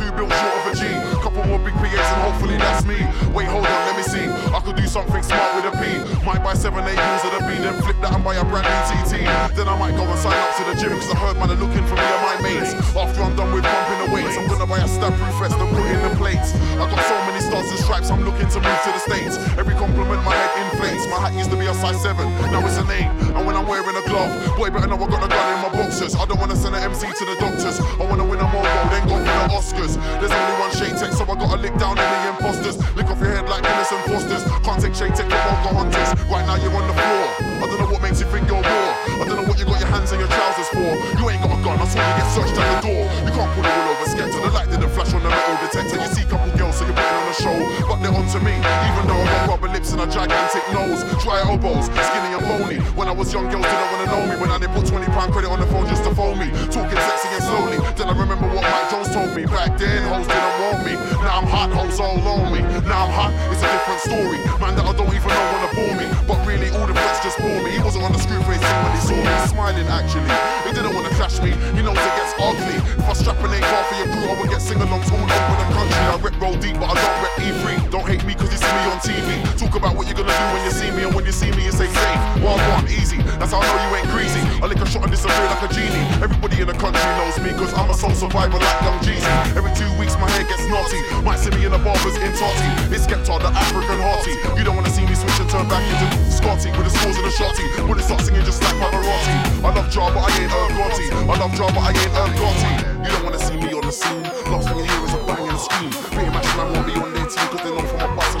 two bills short of a G. Couple more big PAs and hopefully that's me. Wait, hold on, let me see. I could do something smart with a P. Might buy seven, eight bills of the B, then flip that and buy a brand new TT. Then I might go and sign up to the gym, cause I heard man are looking for me and my mates. After I'm done with pumping the weights, I'm gonna buy a stab proof vest and put in the plates. I got so many stars and stripes, I'm looking to move to the States. Every compliment my head inflates. My hat used to be a size 7, now it's an 8. And when I'm wearing a glove, boy, better know I got a gun in my boxers. I don't wanna send an MC to the doctors. I wanna win a mobile, then go for the Oscars. There's only one Skepta, so I gotta lick down any imposters. Lick off your head like and Fosters. Can't take Skepta for Bunker Hunters. Right now you're on the floor. I don't know what makes you think you're raw. I don't know what you got your hands and your trousers for. You ain't got a gun, I saw you get searched at the door. You can't pull it all over to The light didn't flash on the metal detector. You see a couple girls, so you're putting on a show. But they're onto me, even though I got rubber lips and a gigantic nose. Dry elbows, skinny and bony. When I was young, girls didn't wanna know me. When I didn't put 20 pound credit on the phone just to phone me. Talking sexy and slowly. Then I remember what Mike Jones told me. Back then, hoes didn't want me. Now I'm hot, hoes all on me. Now I'm hot, it's a different story. Man that I don't even know wanna bore me. But really, all the threats just bore me. He wasn't on the screw face when he saw me. Smiling actually. He didn't wanna clash me. He knows it gets ugly. If I strap an car for your crew, I would get sing-alongs all over the country. I rep roll deep, but I don't rep E3. Don't hate me cause you see me on TV. Talk about what you're gonna do when you see me, and when you see me, you say safe. One one, easy. That's how I know you ain't greasy. I lick a shot and disappear like a genie. Everybody in the country knows me cause I'm a soul survivor like Young Jeezy. Every two weeks my hair gets naughty. Might see me in the barbers in Totty. It's Skepta, the African hearty. You don't wanna see me switch and turn back into Scotty with the scores and the shotty. When it start singing just like Pavarotti. I love but I ain't Irv Gotti. I love but I ain't Irv Gotti. You don't wanna see me on the scene. Last thing you hear is a bang and a scream. Pretty much be on their team cause they know from a bus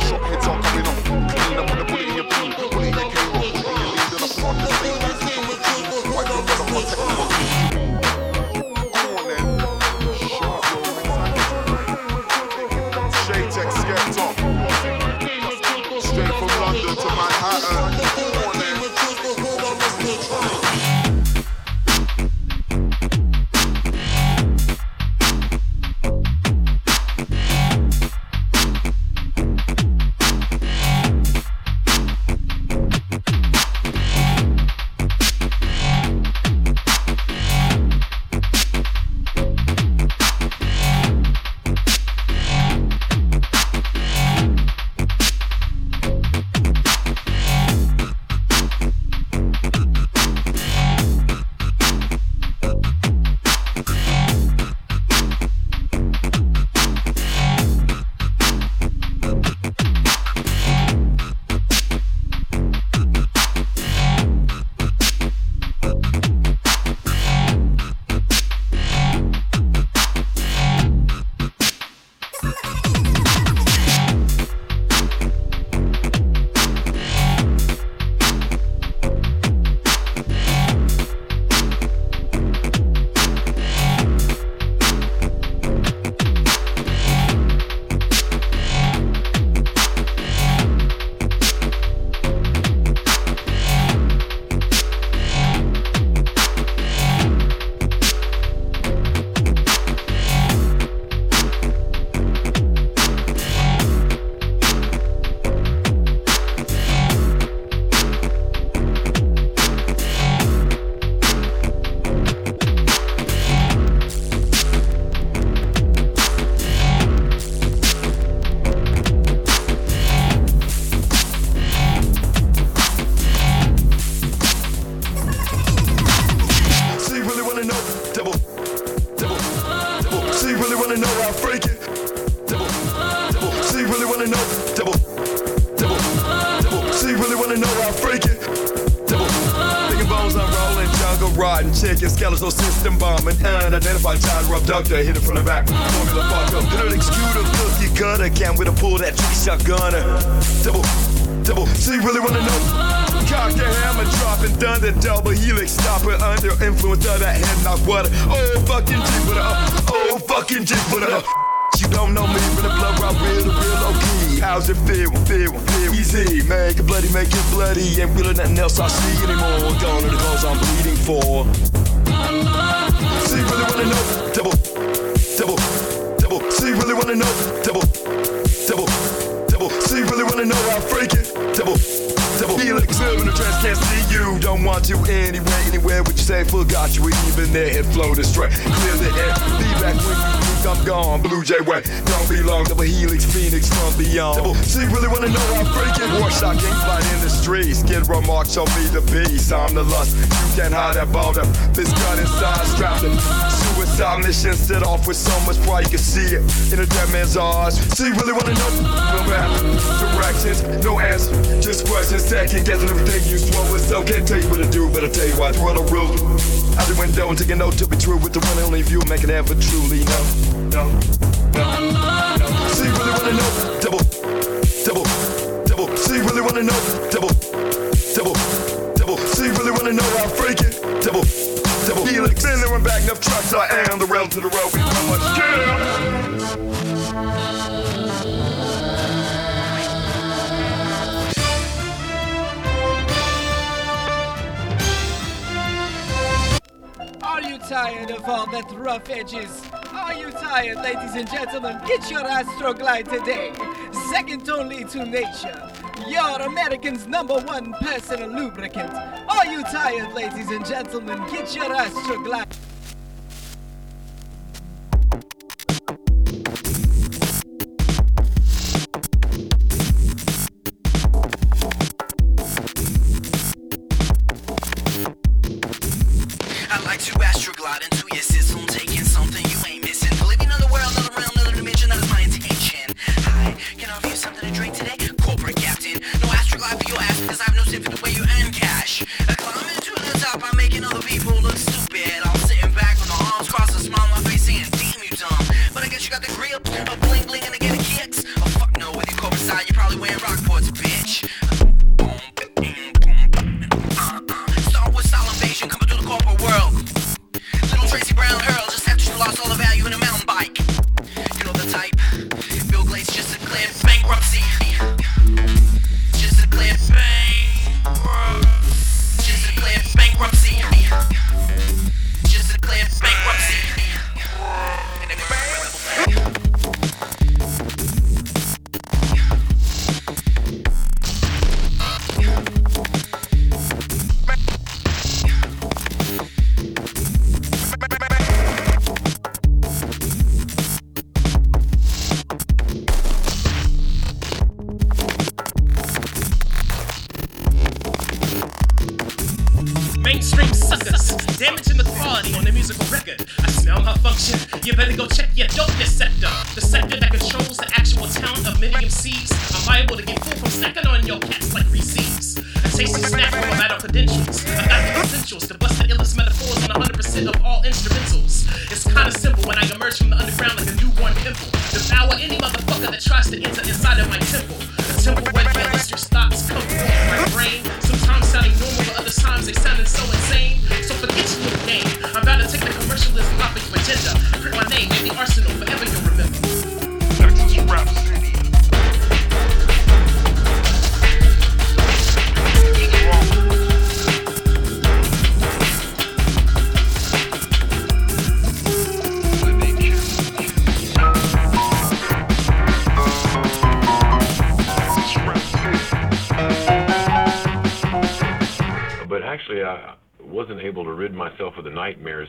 child abductor, hit it from the back. Formula fucked up. Then an executor, cookie cutter, can with a pull that trick shotgunner. Double, double. So you really wanna know? Cock the hammer, dropping thunder, double helix, stopper under influence of that head knock water. Oh fucking Jupiter, oh fucking Jupiter. you don't know me, when the blood rock real, the real low. How's it feel? Feel, feel easy. Make it bloody, make it bloody. Ain't feeling nothing else I see anymore. Gone are the cause I'm bleeding for. See, really wanna know? Double, double, double. See, really wanna know? Double, double, double. See, really wanna know how freaky? Double, double. Felix, in the trance, can't see you. Don't want to anywhere, anywhere. What you say, forgot you even there. Head float astray. Clear the air. Be back when you I'm gone. Blue Jay way. Don't be long. Double helix, phoenix from beyond. Double. See, really wanna know how freaky? Warshot can't fly in the streets. Skid row mark, show me the beast. I'm the lust. You can't hide that border. This gun inside strapped. Suicide mission set off with so much pride. You can see it in a dead man's eyes. See, really wanna know? No matter. Directions, no answer. Just questions, second guessing everything you swallow. So can't tell you what to do, but I'll tell you why. Throw the rule. Out the window and take a note to be true with the one and only view. Make it ever truly no, no, no, no. See, really wanna know? Double, double, double. See, really wanna know? Double, double, double. See, really wanna know freaky? Double, double. Felix, been there back enough trucks. I am the rail to the road. We tired of all that rough edges? Are you tired, ladies and gentlemen? Get your Astroglide today. Second only to nature. Your American's number one personal lubricant. Are you tired, ladies and gentlemen? Get your Astroglide. The nightmares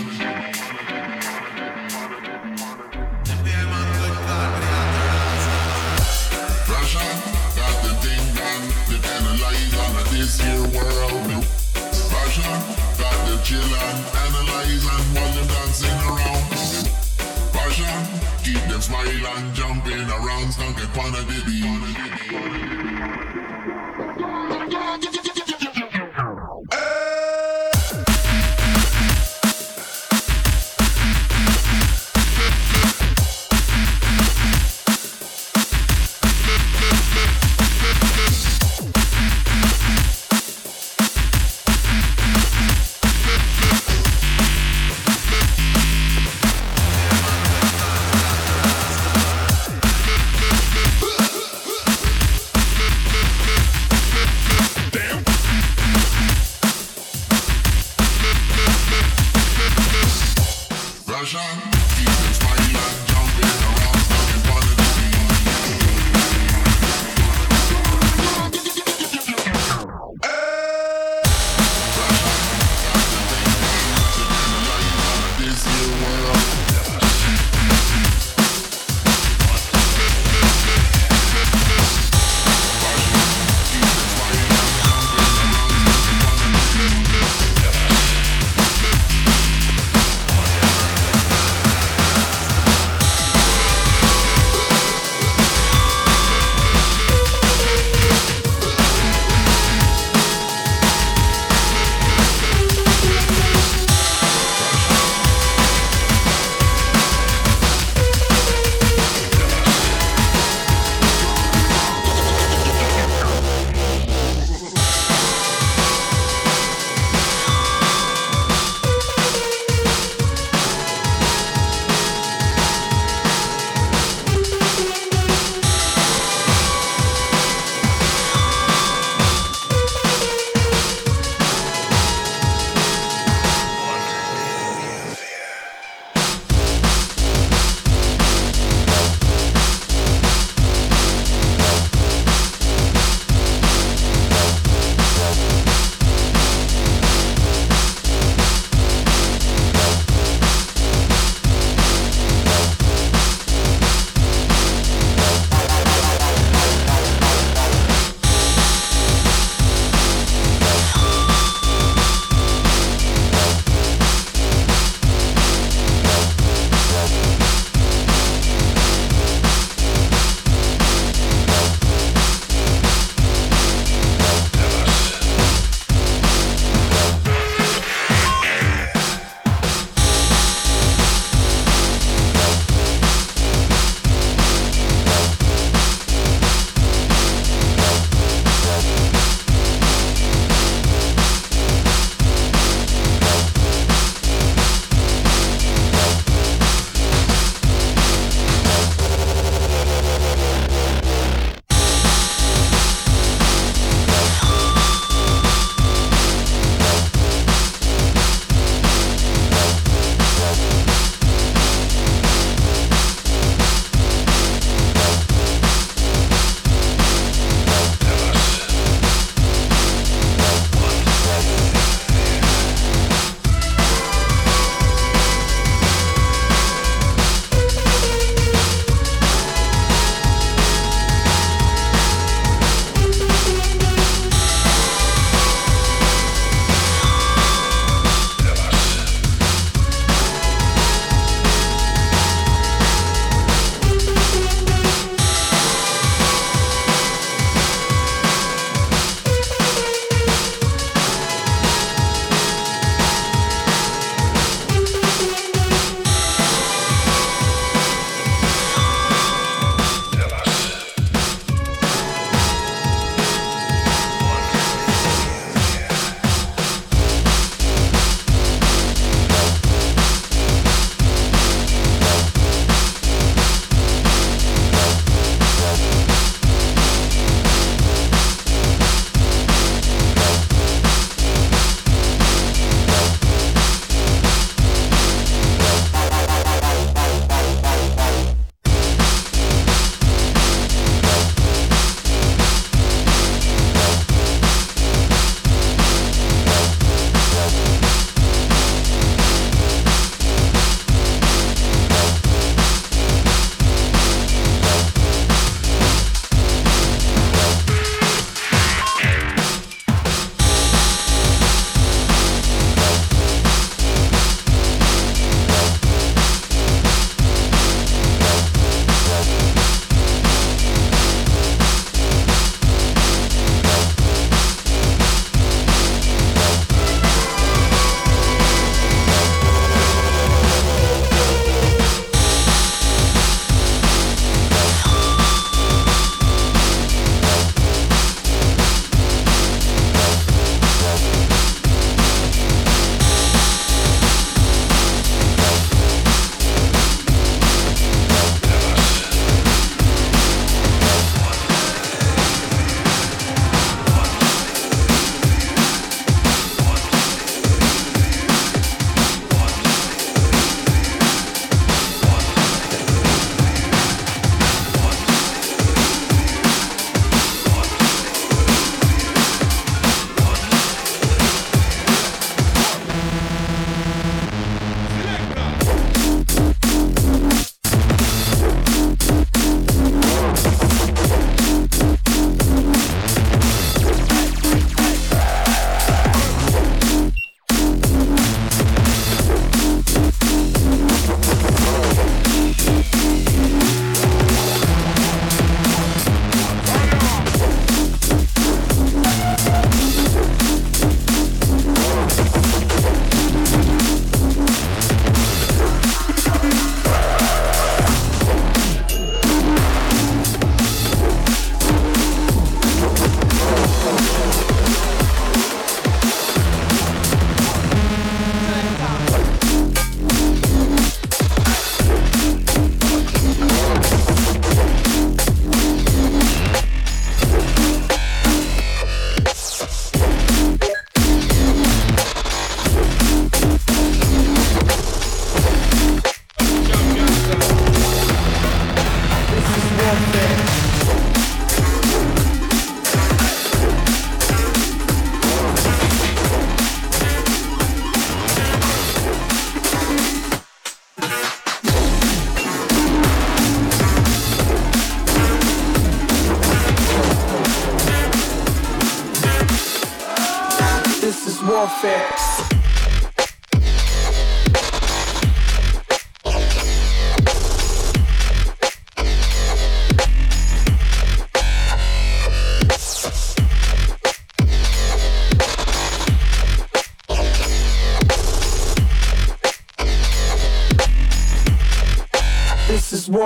chillin', analyzing while you're dancing around. Passion, keep them smiling, jumping around, skunking on a diddy.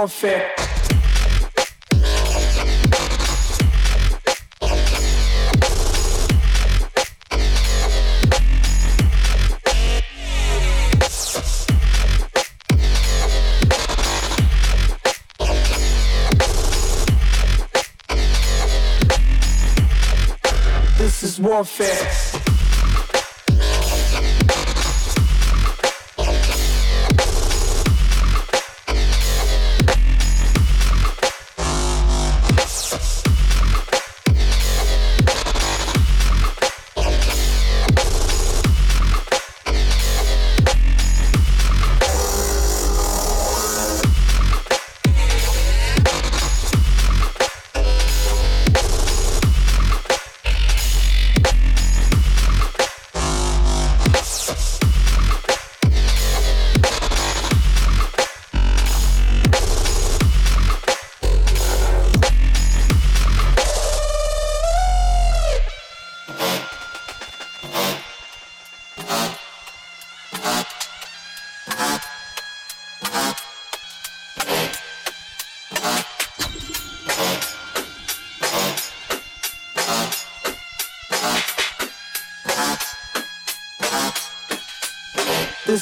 This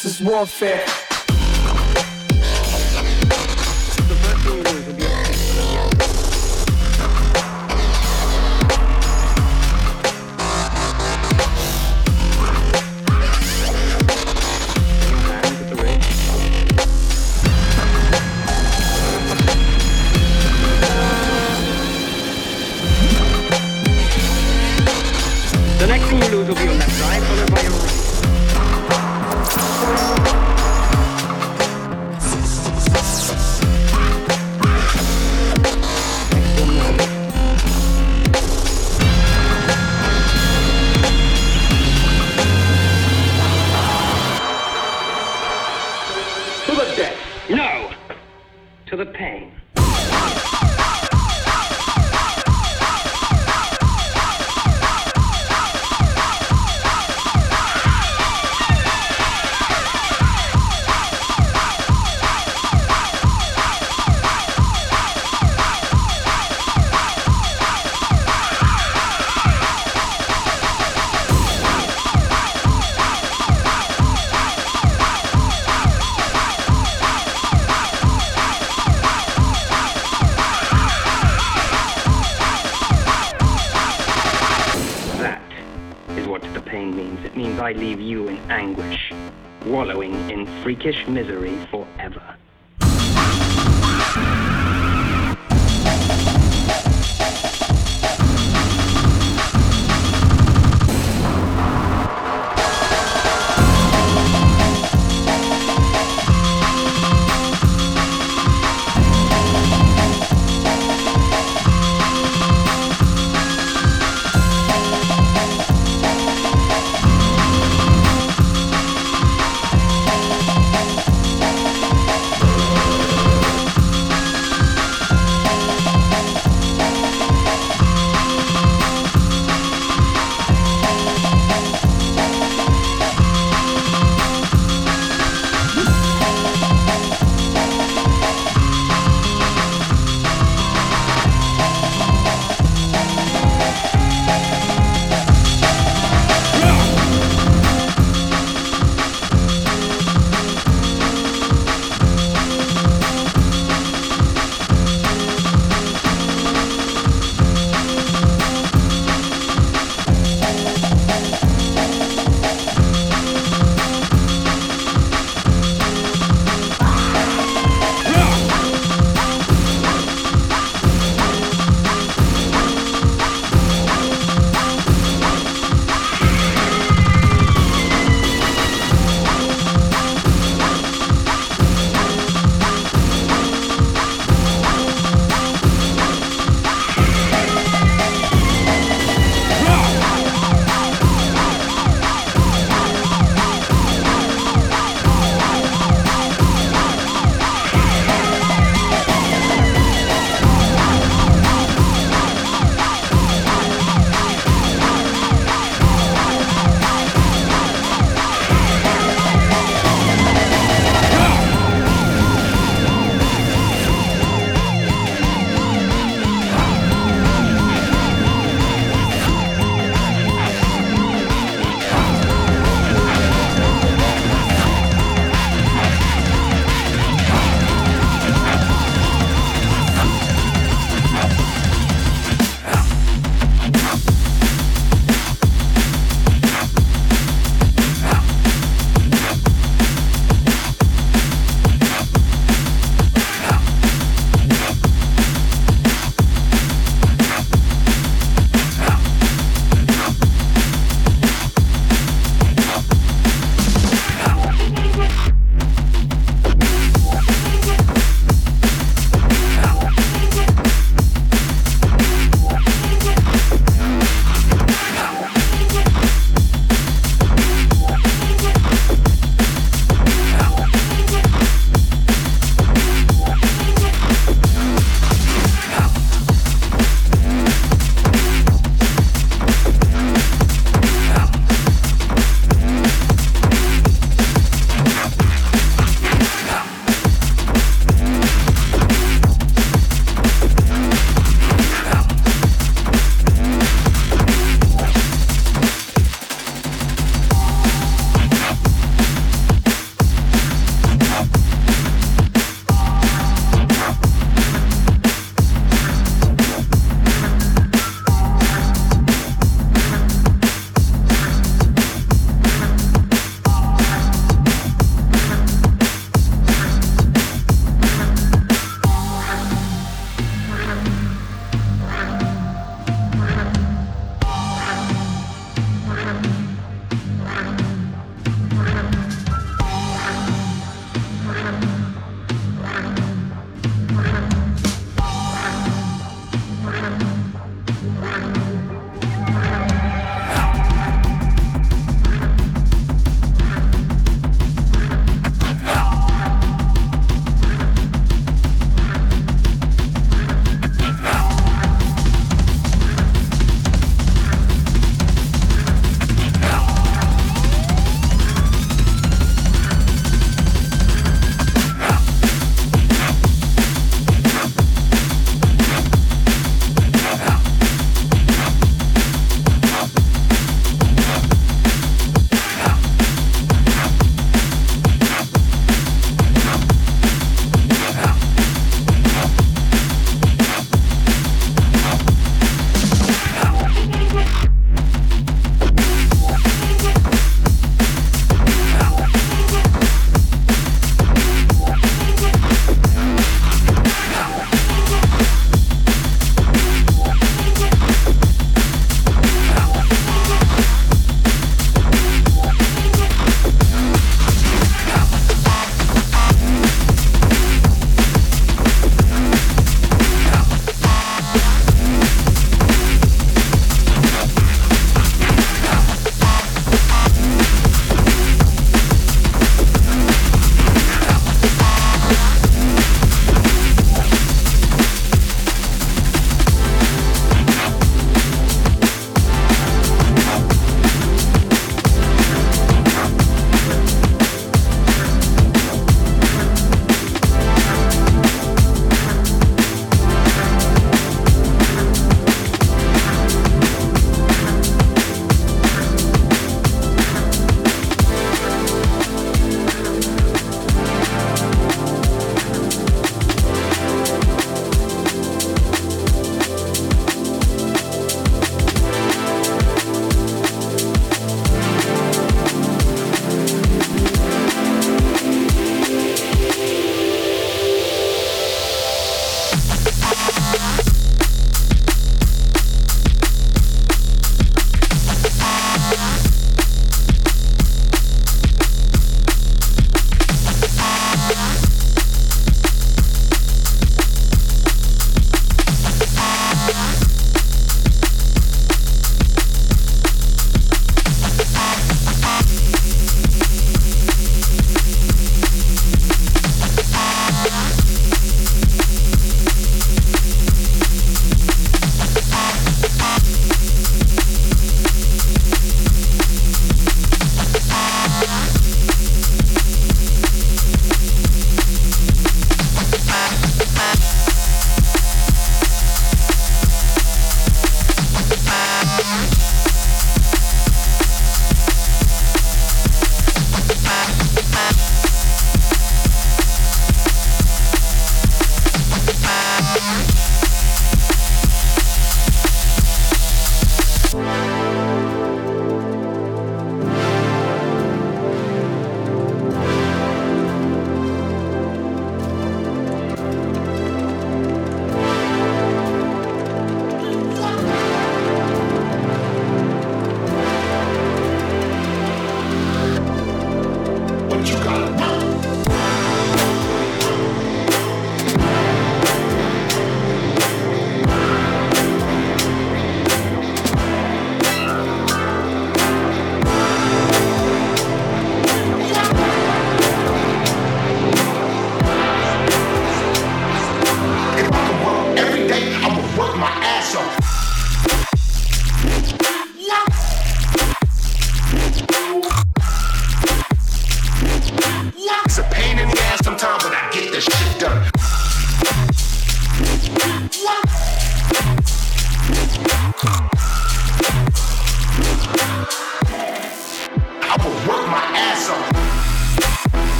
This is warfare.